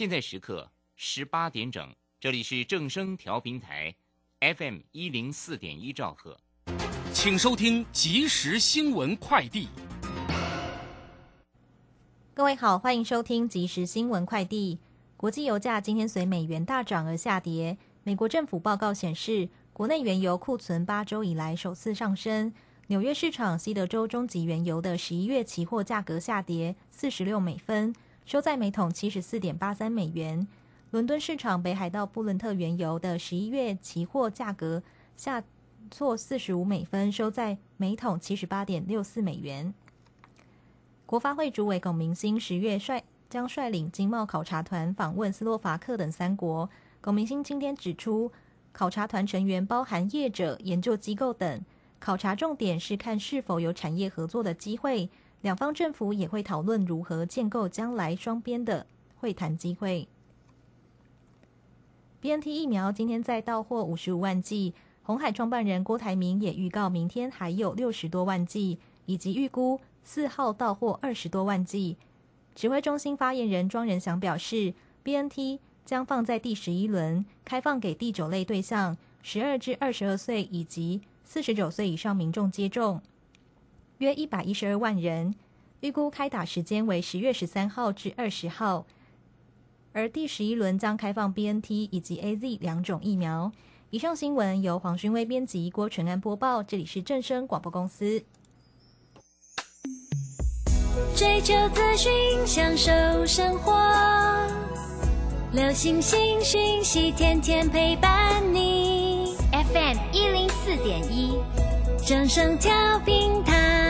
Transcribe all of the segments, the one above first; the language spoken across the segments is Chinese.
现在时刻十八点整，这里是正声调频台，FM 一零四点一兆赫，请收听即时新闻快递。各位好，欢迎收听即时新闻快递。国际油价今天随美元大涨而下跌。美国政府报告显示，国内原油库存八周以来首次上升。纽约市场西德州中级原油的十一月期货价格下跌四十六美分，收在每桶七十四点八三美元。伦敦市场北海道布伦特原油的十一月期货价格下挫四十五美分，收在每桶七十八点六四美元。国发会主委龚明鑫十月率将率领经贸考察团访问斯洛伐克等三国。龚明鑫今天指出，考察团成员包含业者、研究机构等，考察重点是看是否有产业合作的机会。两方政府也会讨论如何建构将来双边的会谈机会。BNT 疫苗今天再到货五十五万剂，红海创办人郭台铭也预告明天还有六十多万剂，以及预估。四号到货二十多万剂。指挥中心发言人庄仁祥表示，BNT 将放在第十一轮，开放给第九类对象，十二至二十二岁以及四十九岁以上民众接种，约一百一十二万人。预估开打时间为十月十三号至二十号。而第十一轮将开放 BNT 以及 AZ 两种疫苗。以上新闻由黄勋威编辑，郭纯安播报。这里是正声广播公司。追求资讯，享受生活。流星星讯息，天天陪伴你。FM 一零四点一，正声调频台。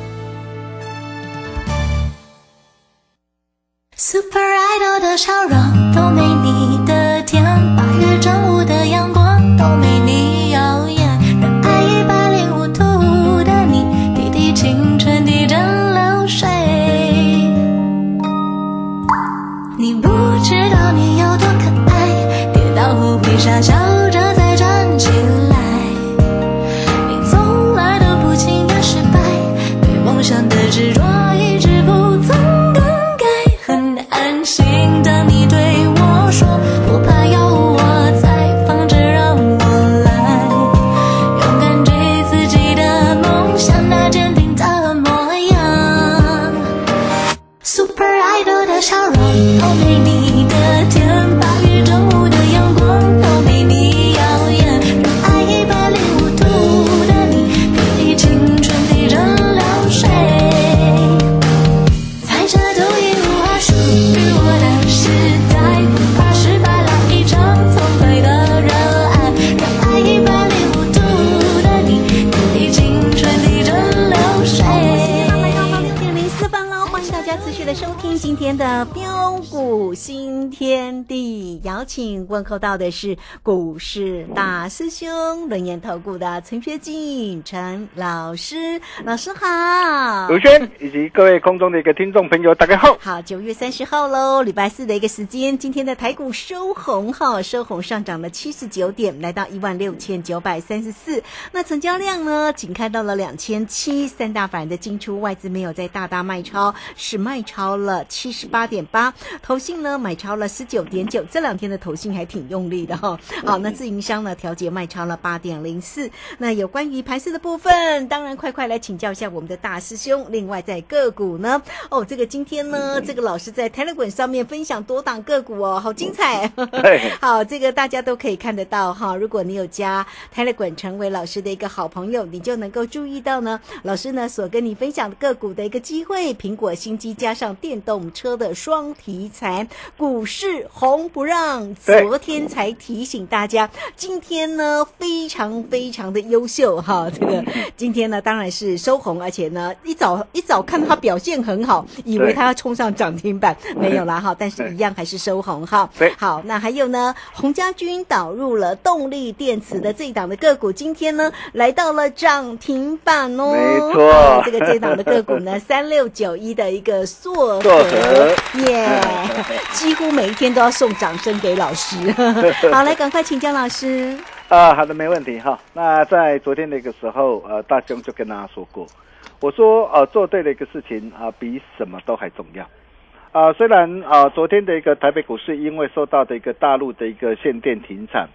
的笑容都没问候到的是股市大师兄轮研投顾的陈学进陈老师，老师好。卢轩以及各位空中的一个听众朋友，大家好。好，九月三十号喽，礼拜四的一个时间，今天的台股收红哈，收红上涨了七十九点，来到一万六千九百三十四。那成交量呢，仅看到了两千七，三大法人的进出，外资没有在大大卖超，是卖超了七七十八点八，投信呢买超了十九点九，这两天的投信还挺用力的哈、好，那自营商呢调节卖超了八点零四。那有关于盘势的部分，当然快快来请教一下我们的大师兄。另外在个股呢，哦，这个今天呢，这个老师在 Telegram 上面分享多档个股哦，好精彩。好，这个大家都可以看得到哈。如果你有加 Telegram 成为老师的一个好朋友，你就能够注意到呢，老师呢所跟你分享的个股的一个机会，苹果新机加上电动车的双题材，股市红不让。对昨天才提醒大家，今天呢非常非常的优秀哈。这个今天呢当然是收红，而且呢一早一早看它表现很好，以为对它要冲上涨停板，没有啦哈，但是一样还是收红哈。对好，那还有呢，洪家军导入了动力电池的这一档的个股，今天呢来到了涨停板哦。没错好这个这档的个股呢，三六九一的一个硕和耶，几乎每一天都要送掌声给老师。好，来赶快请江老师。啊，好的，没问题哈。那在昨天那个时候，呃，大兄就跟大家说过，我说呃，做对的一个事情啊、比什么都还重要。啊、虽然啊、昨天的一个台北股市因为受到的一个大陆的一个限电停产，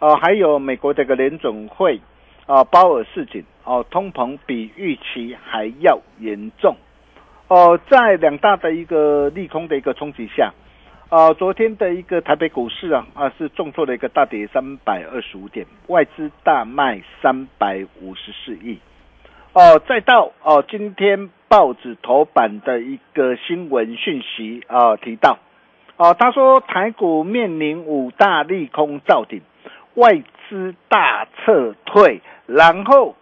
啊、还有美国的一个联总会啊、鲍尔市井哦、通膨比预期还要严重，哦、在两大的一个利空的一个冲击下，啊，昨天的一个台北股市啊啊是重挫了一个大跌三百二十五点，外资大卖三百五十四亿。哦，再到哦，今天报纸头版的一个新闻讯息啊提到，哦，他说台股面临五大利空造顶，外资大撤退，然后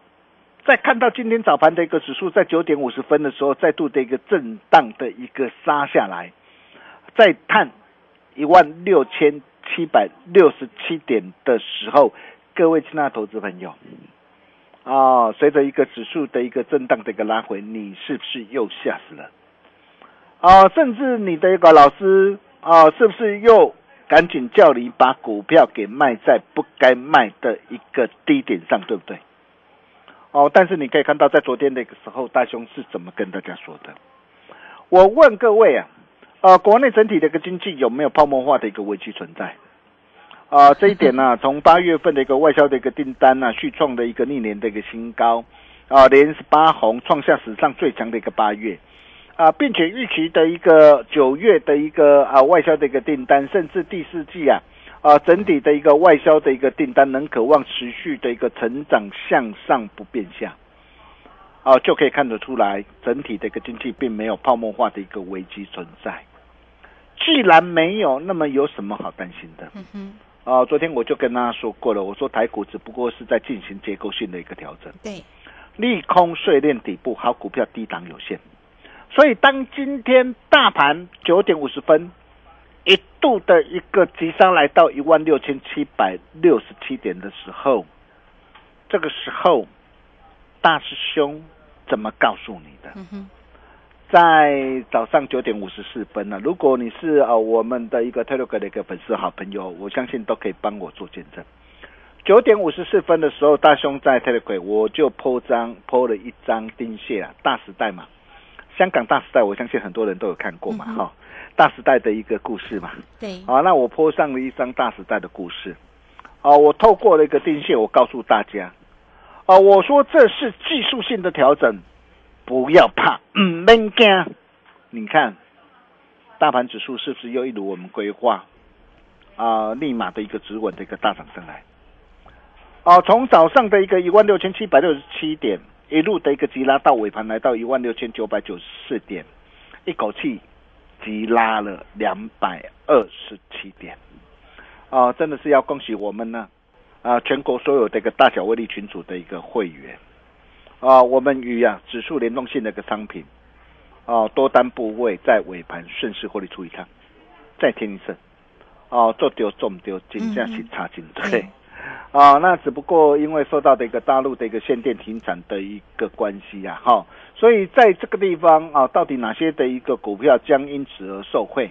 再看到今天早盘的一个指数在九点五十分的时候，再度的一个震荡的一个杀下来，再探一万六千七百六十七点的时候，各位亲爱的投资朋友，啊、随着一个指数的一个震荡的一个拉回，你是不是又吓死了？啊、甚至你的一个老师啊、是不是又赶紧叫你把股票给卖在不该卖的一个低点上，对不对？哦，但是你可以看到，在昨天那个时候，大兄是怎么跟大家说的？我问各位啊，呃，国内整体的一个经济有没有泡沫化的一个危机存在？啊、这一点呢、从八月份的一个外销的一个订单呢、续创的一个历年的一个新高，啊、连十八红，创下史上最强的一个八月，啊、并且预期的一个九月的一个啊、外销的一个订单，甚至第四季啊，啊、整体的一个外销的一个订单能渴望持续的一个成长向上不变下，啊、就可以看得出来，整体的一个经济并没有泡沫化的一个危机存在。既然没有，那么有什么好担心的？嗯哼，啊、昨天我就跟大家说过了，我说台股只不过是在进行结构性的一个调整，对，利空碎裂底部，好股票低档有限。所以当今天大盘九点五十分一度的一个急杀来到一万六千七百六十七点的时候，这个时候大师兄怎么告诉你的？嗯，在早上九点五十四分呢。如果你是呃我们的一个 Telegram 的一个粉丝好朋友，我相信都可以帮我做见证。九点五十四分的时候，大兄在 Telegram 我就 po 张 po 了一张丁蟹啊，大时代嘛，香港大时代，我相信很多人都有看过嘛，哈、大时代的一个故事嘛。对，啊，那我 po 上了一张大时代的故事。啊，我透过了一个丁蟹，我告诉大家，啊，我说这是技术性的调整，不要怕，嗯，免惊。你看，大盘指数是不是又一如我们规划啊，立马的一个止稳的一个大涨上来？哦，从早上的一个一万六千七百六十七点，一路的一个急拉到尾盘来到一万六千九百九十四点，一口气急拉了两百二十七点。啊，真的是要恭喜我们呢，啊，全国所有的一个大小威力群组的一个会员，啊，我们与啊指数联动性的一个商品，啊，多单部位在尾盘顺势获利出一趟，再添一胜，啊，做丢中丢，金价是差金对。啊，那只不过因为受到的一个大陆的一个限电停产的一个关系啊，哈，所以在这个地方啊，到底哪些的一个股票将因此而受惠？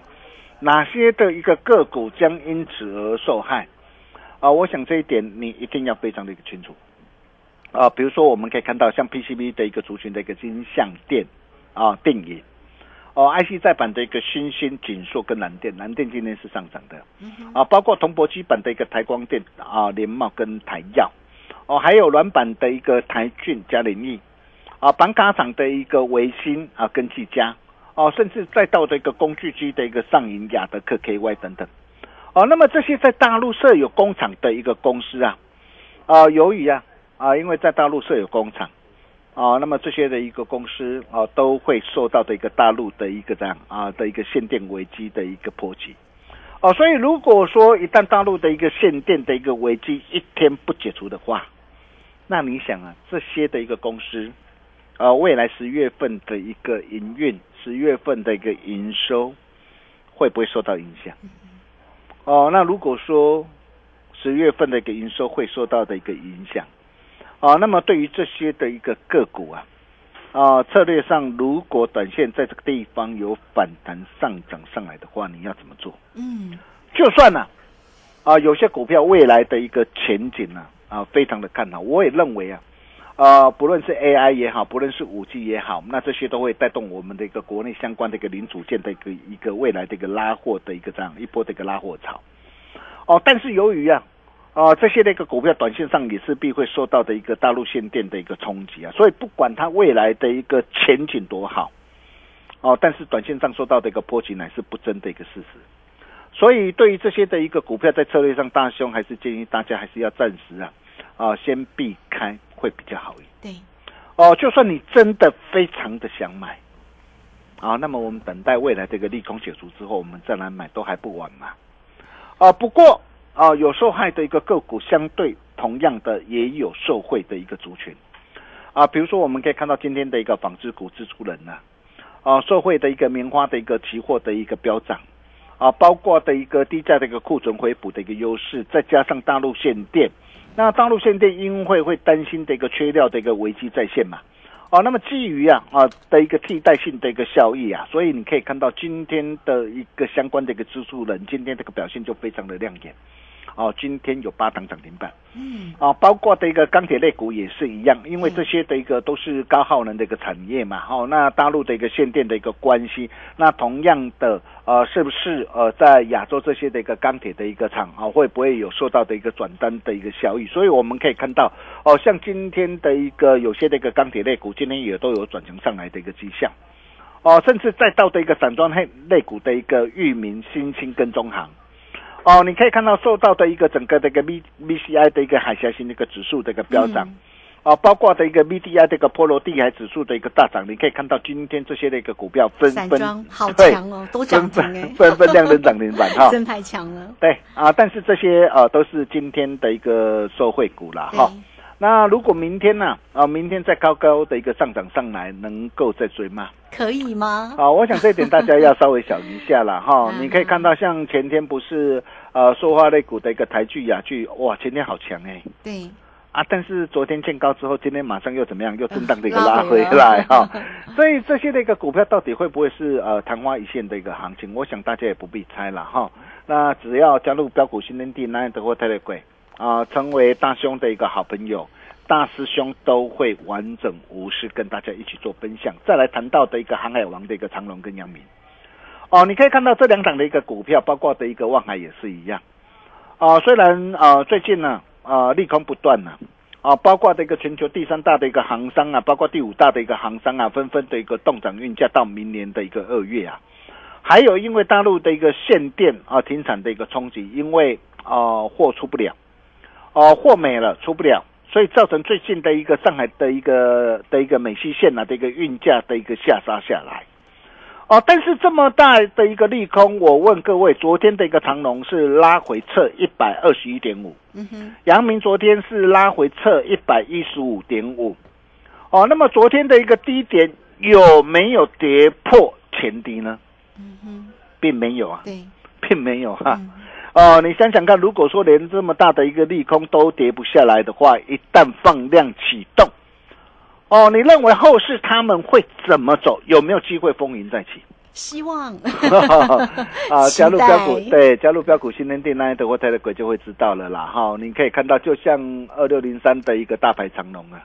哪些的一个个股将因此而受害？啊，我想这一点你一定要非常的一个清楚。啊，比如说我们可以看到像 PCB 的一个族群的一个金像电啊、电影，哦，IC 再版的一个新兴、锦硕跟蓝电，蓝电今天是上涨的，啊，包括铜箔基板的一个台光电啊、联茂跟台药，哦，还有软板的一个台骏、嘉联益，啊，板卡厂的一个维新啊跟技嘉，哦，甚至再到的一个工具机的一个上银、雅德克 KY 等等，哦，那么这些在大陆设有工厂的一个公司啊，啊，由于啊啊，因为在大陆设有工厂。啊，那么这些的一个公司啊，都会受到的一个大陆的一个这样啊的一个限电危机的一个波及，哦，所以如果说一旦大陆的一个限电的一个危机一天不解除的话，那你想啊，这些的一个公司，啊，未来十月份的一个营运，十月份的一个营收会不会受到影响？哦，那如果说十月份的一个营收会受到的一个影响。啊，那么对于这些的一个个股啊，啊，策略上如果短线在这个地方有反弹上涨上来的话，你要怎么做？嗯，就算呢，啊，有些股票未来的一个前景呢，啊，非常的看好，我也认为啊，啊，不论是 AI 也好，不论是五 G 也好，那这些都会带动我们的一个国内相关的一个零组件的一个一个未来的一个拉货的一个这样一波的一个拉货潮。哦，但是由于啊。啊，这些那个股票短线上也是必会受到的一个大陆限电的一个冲击啊，所以不管它未来的一个前景多好，哦，但是短线上受到的一个波及乃是不争的一个事实。所以对于这些的一个股票，在策略上，大兄还是建议大家还是要暂时啊啊先避开会比较好一点。对，哦，就算你真的非常的想买，啊，那么我们等待未来这个利空解除之后，我们再来买都还不晚嘛。啊，不过。啊，有受害的一个个股，相对同样的也有受惠的一个族群，啊，比如说我们可以看到今天的一个纺织股、支出人呐，啊，受惠的一个棉花的一个期货的一个飙涨，啊，包括的一个低价的一个库存回补的一个优势，再加上大陆限电，那大陆限电因为会担心的一个缺料的一个危机再现嘛。哦，那么基于啊啊的一个替代性的一个效益啊，所以你可以看到今天的一个相关的一个支出人，今天这个表现就非常的亮眼。哦，今天有八档涨停板，嗯，啊，包括的一个钢铁类股也是一样，因为这些的一个都是高耗能的一个产业嘛，哦，那大陆的一个限电的一个关系，那同样的，呃，是不是呃，在亚洲这些的一个钢铁的一个厂啊，会不会有受到的一个转单的一个效益？所以我们可以看到，哦，像今天的一个有些的一个钢铁类股，今天也都有转强上来的一个迹象，哦，甚至再到的一个散装类类股的一个域名、新兴跟中行。哦，你可以看到受到的一个整个的一个 V V C I 的一个海峡型的一个指数的一个飙涨，啊，包括的一个 V D I 的一个波罗的海指数的一个大涨，你可以看到今天这些的一个股票纷纷 好强哦，都涨停哎，纷纷亮灯涨停板 哈，真太强了。对啊，但是这些呃都是今天的一个受惠股了哈。那如果明天呢？啊，明天再高高的一个上涨上来，能够再追吗？可以吗？啊，我想这一点大家要稍微想一下了 哈。你可以看到，像前天不是呃，说话类股的一个台剧雅剧，哇，前天好强哎。对。啊，但是昨天见高之后，今天马上又怎么样？又震荡的一个拉回来哈。所以这些的一个股票到底会不会是呃昙花一现的一个行情？我想大家也不必猜了哈。那只要加入标股新天地，那德国特别贵。啊，成为大兄的一个好朋友，大师兄都会完整无私跟大家一起做分享。再来谈到的一个航海王的一个长龙跟杨明，哦，你可以看到这两档的一个股票，包括的一个望海也是一样。啊，虽然啊最近呢啊利空不断呢，啊包括的一个全球第三大的一个航商啊，包括第五大的一个航商啊，纷纷的一个动涨运价到明年的一个二月啊，还有因为大陆的一个限电啊停产的一个冲击，因为啊货出不了。哦，货没了，出不了，所以造成最近的一个上海的一个的一个美西线啊的一个运价的一个下杀下来。哦，但是这么大的一个利空，我问各位，昨天的一个长龙是拉回测一百二十一点五，嗯哼，阳明昨天是拉回测一百一十五点五。哦，那么昨天的一个低点有没有跌破前低呢？嗯哼，并没有啊，对，并没有哈。哦，你想想看，如果说连这么大的一个利空都跌不下来的话，一旦放量启动，哦，你认为后市他们会怎么走？有没有机会风云再起？希望 啊，加入标股对，加入标股新天地那一德国泰的鬼就会知道了啦。哈，你可以看到，就像二六零三的一个大牌长龙啊，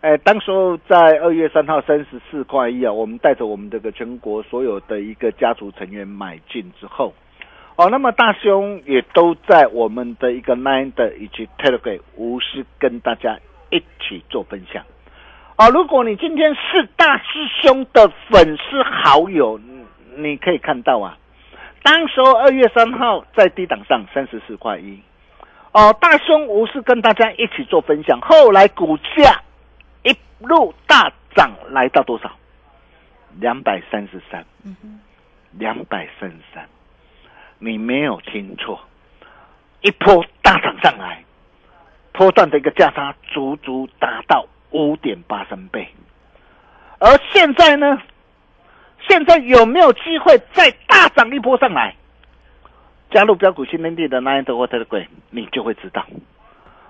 哎，当时候在二月三号三十四块一啊，我们带着我们这个全国所有的一个家族成员买进之后，哦，那么大兄也都在我们的一个的以及 Telegram 无私跟大家一起做分享。哦，如果你今天是大师兄的粉丝好友，你可以看到啊，当时候二月三号在低档上三十四块一，哦，大兄无私跟大家一起做分享，后来股价一路大涨，来到多少？两百三十三，两百三十三，你没有听错，一波大涨上来，波段的一个价差足足达到。五点八三倍，而现在呢？现在有没有机会再大涨一波上来？加入标股新天地的 Nine 的 Water 的鬼，你就会知道。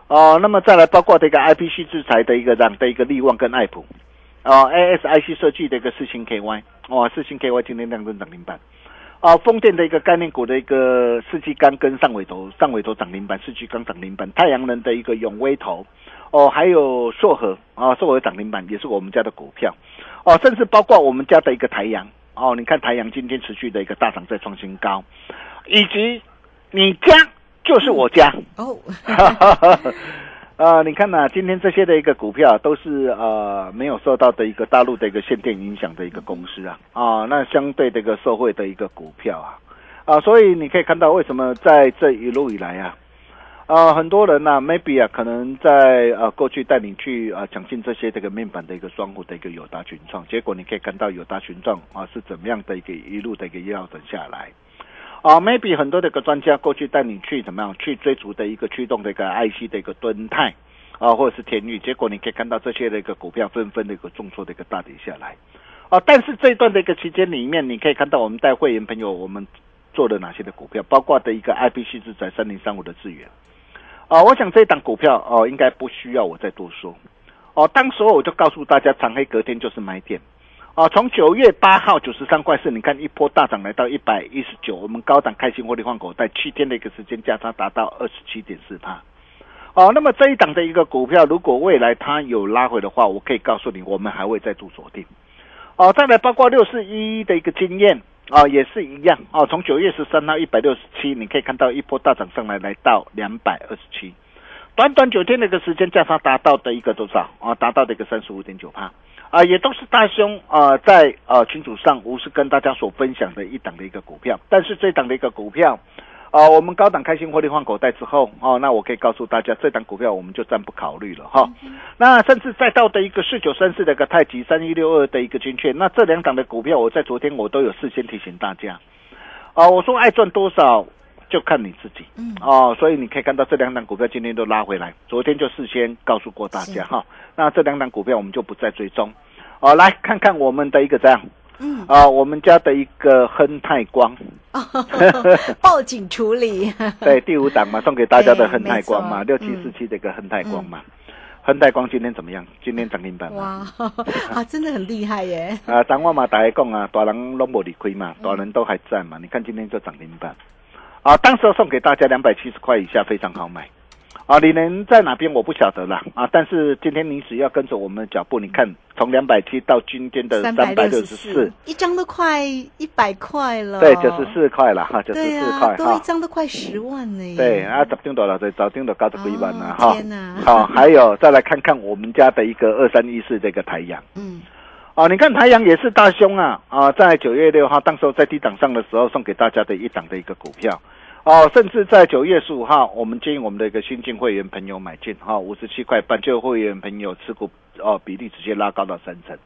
哦，那么再来包括这个 IPC 制裁的一个让的一个利旺跟爱普，哦，ASIC 设计的一个四星 KY，哇，四星 KY 今天量增涨停板。啊，风电的一个概念股的一个四季钢跟上尾头，上尾头涨停板，四季钢涨停板，太阳能的一个永威头。哦，还有硕和啊，硕和涨停板也是我们家的股票，哦，甚至包括我们家的一个台阳哦，你看台阳今天持续的一个大涨，在创新高，以及你家就是我家。哦，啊，你看呐，今天这些的一个股票都是呃没有受到的一个大陆的一个限电影响的一个公司啊，啊，那相对这个社会的一个股票啊，啊，所以你可以看到为什么在这一路以来啊。啊，很多人呢，maybe 啊，可能在呃过去带你去啊抢进这些这个面板的一个双股的一个友达群创，结果你可以看到友达群创啊是怎么样的一个一路的一个腰等下来，啊，maybe 很多的一个专家过去带你去怎么样去追逐的一个驱动的一个 IC 的一个吨态啊或者是天域，结果你可以看到这些的一个股票纷纷的一个重挫的一个大跌下来，啊，但是这一段的一个期间里面，你可以看到我们带会员朋友我们做了哪些的股票，包括的一个 IPC 是在三零三五的资源。啊，我想这档股票哦，应该不需要我再多说。哦，当时候我就告诉大家，长黑隔天就是买点。啊，从九月八号九十三块四，你看一波大涨来到一百一十九，我们高档开心获利换口袋，七天的一个时间价差达到二十七点四帕。哦，那么这一档的一个股票，如果未来它有拉回的话，我可以告诉你，我们还会再度锁定。哦，再来包括六四一的一个经验。啊，也是一样哦。从九月十三到一百六十七，你可以看到一波大涨上来，来到两百二十七，短短九天的一个时间，价差达到的一个多少啊？达到的一个三十五点九帕啊，也都是大兄啊在啊群组上无私跟大家所分享的一档的一个股票，但是这档的一个股票。啊，我们高档开心获利换口袋之后，哦，那我可以告诉大家，这档股票我们就暂不考虑了哈。那甚至再到的一个四九三四的一个太极三一六二的一个军券，那这两档的股票，我在昨天我都有事先提醒大家。啊，我说爱赚多少就看你自己。嗯。哦，所以你可以看到这两档股票今天都拉回来，昨天就事先告诉过大家哈。那这两档股票我们就不再追踪。哦，来看看我们的一个这样。嗯啊，我们家的一个亨泰光，报警处理。对，第五档嘛，送给大家的 亨泰光嘛，六七四七的一个亨泰光嘛。亨泰光今天怎么样？今天涨停板哇，啊，真的很厉害耶！啊，张我嘛，大家讲啊，大人拢无理亏嘛，大人都还在嘛。你看今天就涨停板，啊，当时送给大家两百七十块以下，非常好买。啊，你能在哪边我不晓得了啊！但是今天你只要跟着我们的脚步，你看从两百七到今天的三百六十四，一张都快一百块了。对，九十四块了哈，九十四块哈，都一张都快十万呢。对啊，早定多了，对，早定都高十一万了哈。天哪！好，还有再来看看我们家的一个二三一四这个太阳。嗯。啊，你看台阳也是大凶啊！啊，在九月六号，当时候在低档上的时候，送给大家的一档的一个股票。哦，甚至在九月十五号，我们建议我们的一个新进会员朋友买进，哈，五十七块半，就会员朋友持股哦比例直接拉高到三成。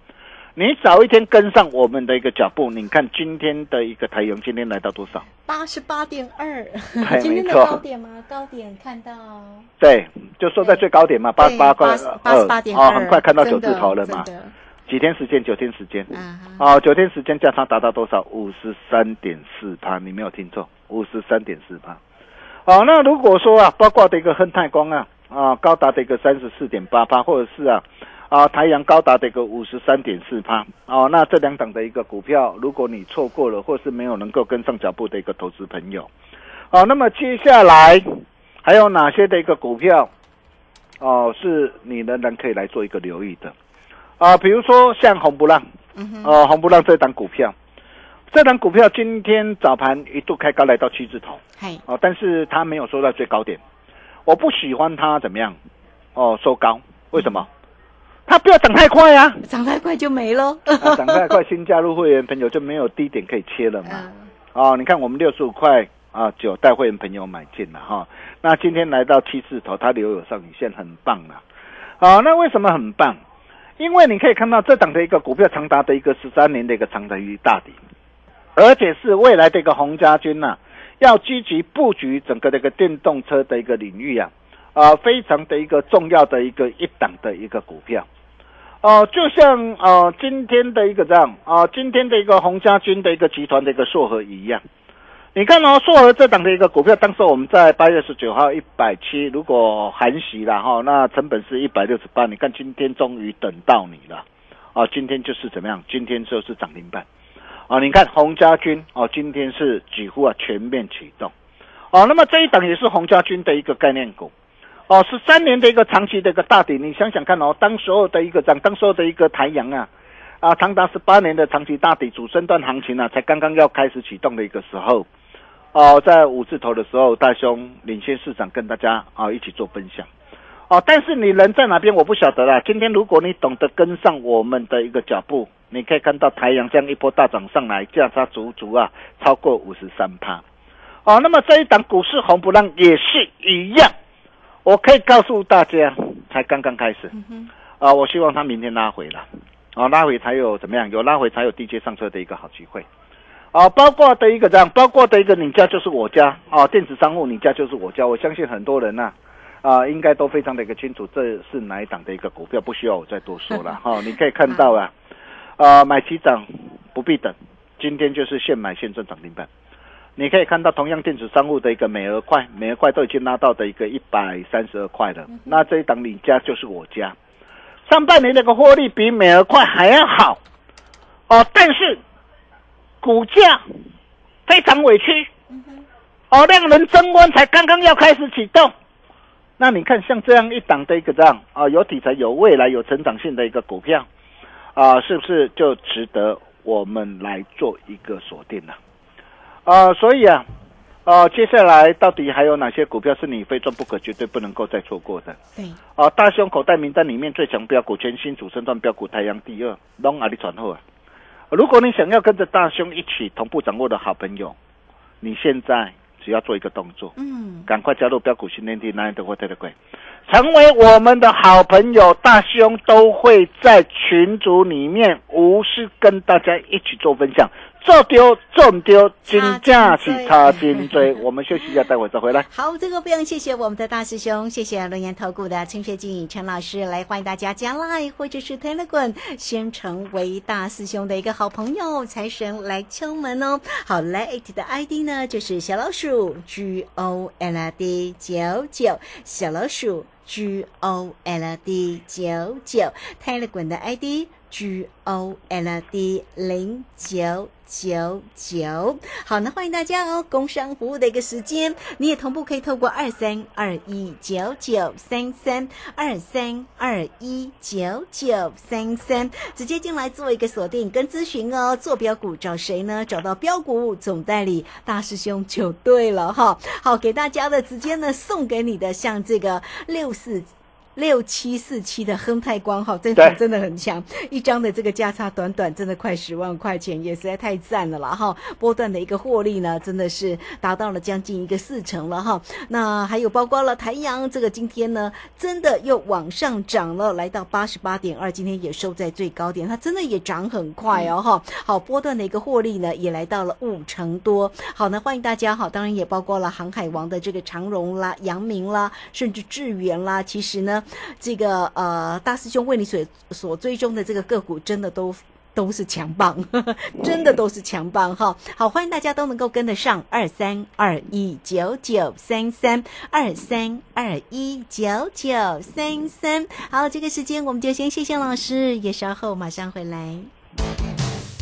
你早一天跟上我们的一个脚步，你看今天的一个台阳今天来到多少？八十八点二，今天的高点吗？高点看到？对，就说在最高点嘛，八十八块二，哦，很快看到九字头了嘛。几天时间？九天时间。嗯哦，九天时间价差达到多少？五十三点四趴，你没有听错，五十三点四趴。哦，那如果说啊，包括的一个亨泰光啊，啊，高达的一个三十四点八趴，或者是啊，啊，太阳高达的一个五十三点四趴。哦，那这两档的一个股票，如果你错过了，或是没有能够跟上脚步的一个投资朋友，哦，那么接下来还有哪些的一个股票？哦、是你仍然可以来做一个留意的啊、比如说像红不浪，嗯，呃，红不浪这档股票，这档股票今天早盘一度开高来到七字头嗨，哦、但是它没有收到最高点，我不喜欢它怎么样哦收高，为什么？它不要涨太快啊，涨太快就没喽。啊涨太快，新加入会员朋友就没有低点可以切了嘛。嗯哦，你看我们六十五块啊，九带会员朋友买进了哈。那今天来到七字头，它留有上影线，很棒了。好、那为什么很棒？因为你可以看到这档的一个股票长达的一个十三年的一个长的一大底，而且是未来的一个洪家军呐、要积极布局整个这个电动车的一个领域啊，啊、非常的一个重要的一个一档的一个股票。哦、就像呃今天的一个这样啊、今天的一个洪家军的一个集团的一个硕和一样，你看哦，硕和这档的一个股票，当时我们在八月十九号一百七，如果含息了哈，那成本是一百六十八，你看今天终于等到你了，啊，今天就是怎么样？今天就是涨停板，啊，你看洪家军哦，今天是几乎啊全面启动，哦，那么这一档也是洪家军的一个概念股。哦，十三年的一个长期的一个大底，你想想看哦，当时候的一个涨，当时候的一个台阳啊，啊，长达十八年的长期大底主升段行情啊，才刚刚要开始启动的一个时候，哦，在五字头的时候，大兄领先市场跟大家啊一起做分享，哦，但是你人在哪边我不晓得啦。今天如果你懂得跟上我们的一个脚步，你可以看到台阳这样一波大涨上来，价差足足啊超过五十三趴，哦，那么这一档股市红不让也是一样。我可以告诉大家，才刚刚开始，啊、我希望它明天拉回了，啊、拉回才有怎么样？有拉回才有低阶上车的一个好机会，啊、包括的一个这样，包括的一个你家就是我家，啊、电子商务你家就是我家，我相信很多人呐、啊，应该都非常的一个清楚，这是哪一档的一个股票，不需要我再多说了 哈、你可以看到啊，啊、买起涨不必等，今天就是现买现赚涨停板。你可以看到，同样电子商务的一个美俄快，美俄快都已经拉到的一个一百三十二块了。那这一档你家就是我家，上半年那个获利比美俄快还要好哦，但是股价非常委屈哦，量能增温才刚刚要开始启动。那你看，像这样一档的一个这样啊，有题材、有未来、有成长性的一个股票啊，是不是就值得我们来做一个锁定呢？啊，所以啊，啊，接下来到底还有哪些股票是你非赚不可、绝对不能够再错过的？对，啊，大胸口袋名单里面最强标股全新主升段标股太阳第二，拢阿里传后啊！如果你想要跟着大兄一起同步掌握的好朋友，你现在只要做一个动作，嗯，赶快加入标股训练营，哪里都会对得贵，成为我们的好朋友。大兄都会在群组里面无私跟大家一起做分享，做丢中丢，金价是差金追。我们休息一下，待会再回来。好，这个非常谢谢我们的大师兄，谢谢龙岩投顾的陈学静陈老师来欢迎大家加 Line 或者是 Telegram，先成为大师兄的一个好朋友，财神来敲门哦。好，Lite 的 ID 呢就是小老鼠 G O L D 九九，小老鼠 G O L D 九九，Telegram 的 ID。G O L D 零九九九，好，那欢迎大家哦！工商服务的一个时间，你也同步可以透过二三二一九九三三二三二一九九三三直接进来做一个锁定跟咨询哦。做标股找谁呢？找到标股总代理大师兄就对了哈。好，给大家的直接呢送给你的，像这个六四。六七四七的亨泰光哈，这对场真的很强，一张的这个价差短短真的快十万块钱，也实在太赞了啦哈！波段的一个获利呢，真的是达到了将近一个四成了哈。那还有包括了台阳，这个今天呢，真的又往上涨了，来到八十八点二，今天也收在最高点，它真的也涨很快哦哈。好，波段的一个获利呢，也来到了五成多。好呢，欢迎大家哈，当然也包括了航海王的这个长荣啦、阳明啦，甚至智源啦，其实呢。这个呃，大师兄为你所所追踪的这个个股，真的都。都是强棒，真的都是强棒哈！好，欢迎大家都能够跟得上二三二一九九三三二三二一九九三三。好，这个时间我们就先谢谢老师，也稍后马上回来。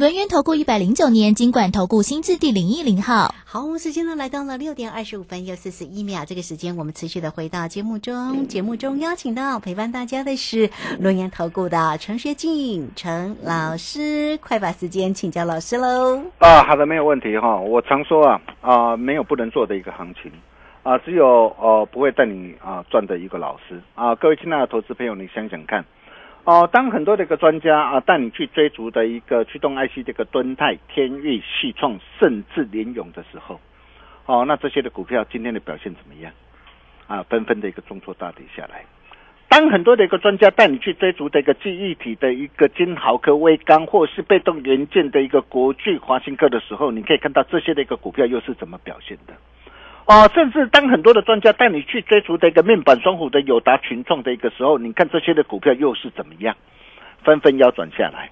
轮源投顾一百零九年金管投顾新字第零一零号。好，我们时间呢来到了六点二十五分又四十一秒，这个时间我们持续的回到节目中，节目中邀请到陪伴大家的是轮源投顾的陈学静陈老师，快把时间请教老师喽。啊，好的，没有问题哈。我常说啊啊，没有不能做的一个行情啊，只有呃不会带你啊赚的一个老师啊。各位亲爱的投资朋友，你想想看。哦，当很多的一个专家啊带你去追逐的一个驱动 IC 这个敦泰、天域、细创，甚至联勇的时候，哦，那这些的股票今天的表现怎么样？啊，纷纷的一个重挫大跌下来。当很多的一个专家带你去追逐的一个记忆体的一个金豪科、微刚，或是被动元件的一个国巨、华新科的时候，你可以看到这些的一个股票又是怎么表现的。哦，甚至当很多的专家带你去追逐的一个面板双虎的友达群创的一个时候，你看这些的股票又是怎么样，纷纷腰转下来。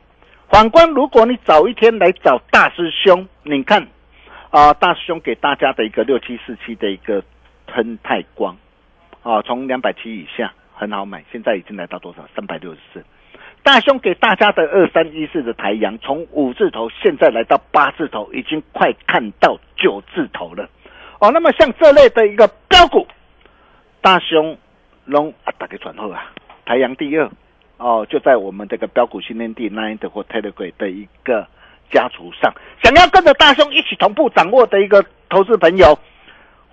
反观，如果你早一天来找大师兄，你看啊，大师兄给大家的一个六七四七的一个喷太光，啊，从两百七以下很好买，现在已经来到多少？三百六十四。大兄给大家的二三一四的台阳，从五字头现在来到八字头，已经快看到九字头了。哦，那么像这类的一个标股，大熊龙啊，打给转后啊，太阳第二哦，就在我们这个标股新天地 Nine 或 Telegram 的一个家族上，想要跟着大兄一起同步掌握的一个投资朋友，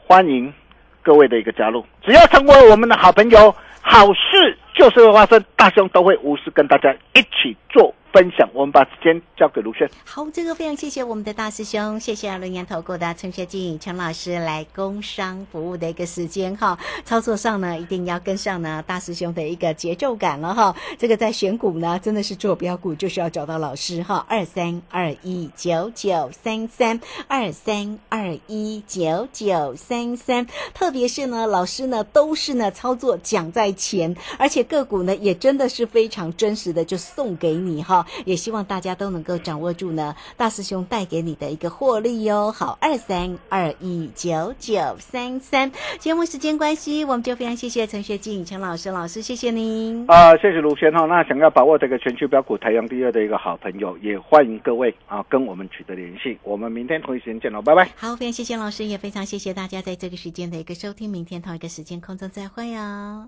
欢迎各位的一个加入，只要成为我们的好朋友，好事就是会发生，大兄都会无私跟大家一起做。分享，我们把时间交给卢轩。好，这个非常谢谢我们的大师兄，谢谢轮研投顾的陈学静陈老师来工商服务的一个时间哈。操作上呢，一定要跟上呢大师兄的一个节奏感了哈。这个在选股呢，真的是做标股就是要找到老师哈。二三二一九九三三二三二一九九三三，特别是呢，老师呢都是呢操作讲在前，而且个股呢也真的是非常真实的，就送给你哈。也希望大家都能够掌握住呢，大师兄带给你的一个获利哟。好，二三二一九九三三。节目时间关系，我们就非常谢谢陈学静陈老师老师，谢谢您。啊，谢谢卢轩哈。那想要把握这个全球标股太阳第二的一个好朋友，也欢迎各位啊跟我们取得联系。我们明天同一时间见喽，拜拜。好，非常谢谢老师，也非常谢谢大家在这个时间的一个收听。明天同一个时间空中再会哦。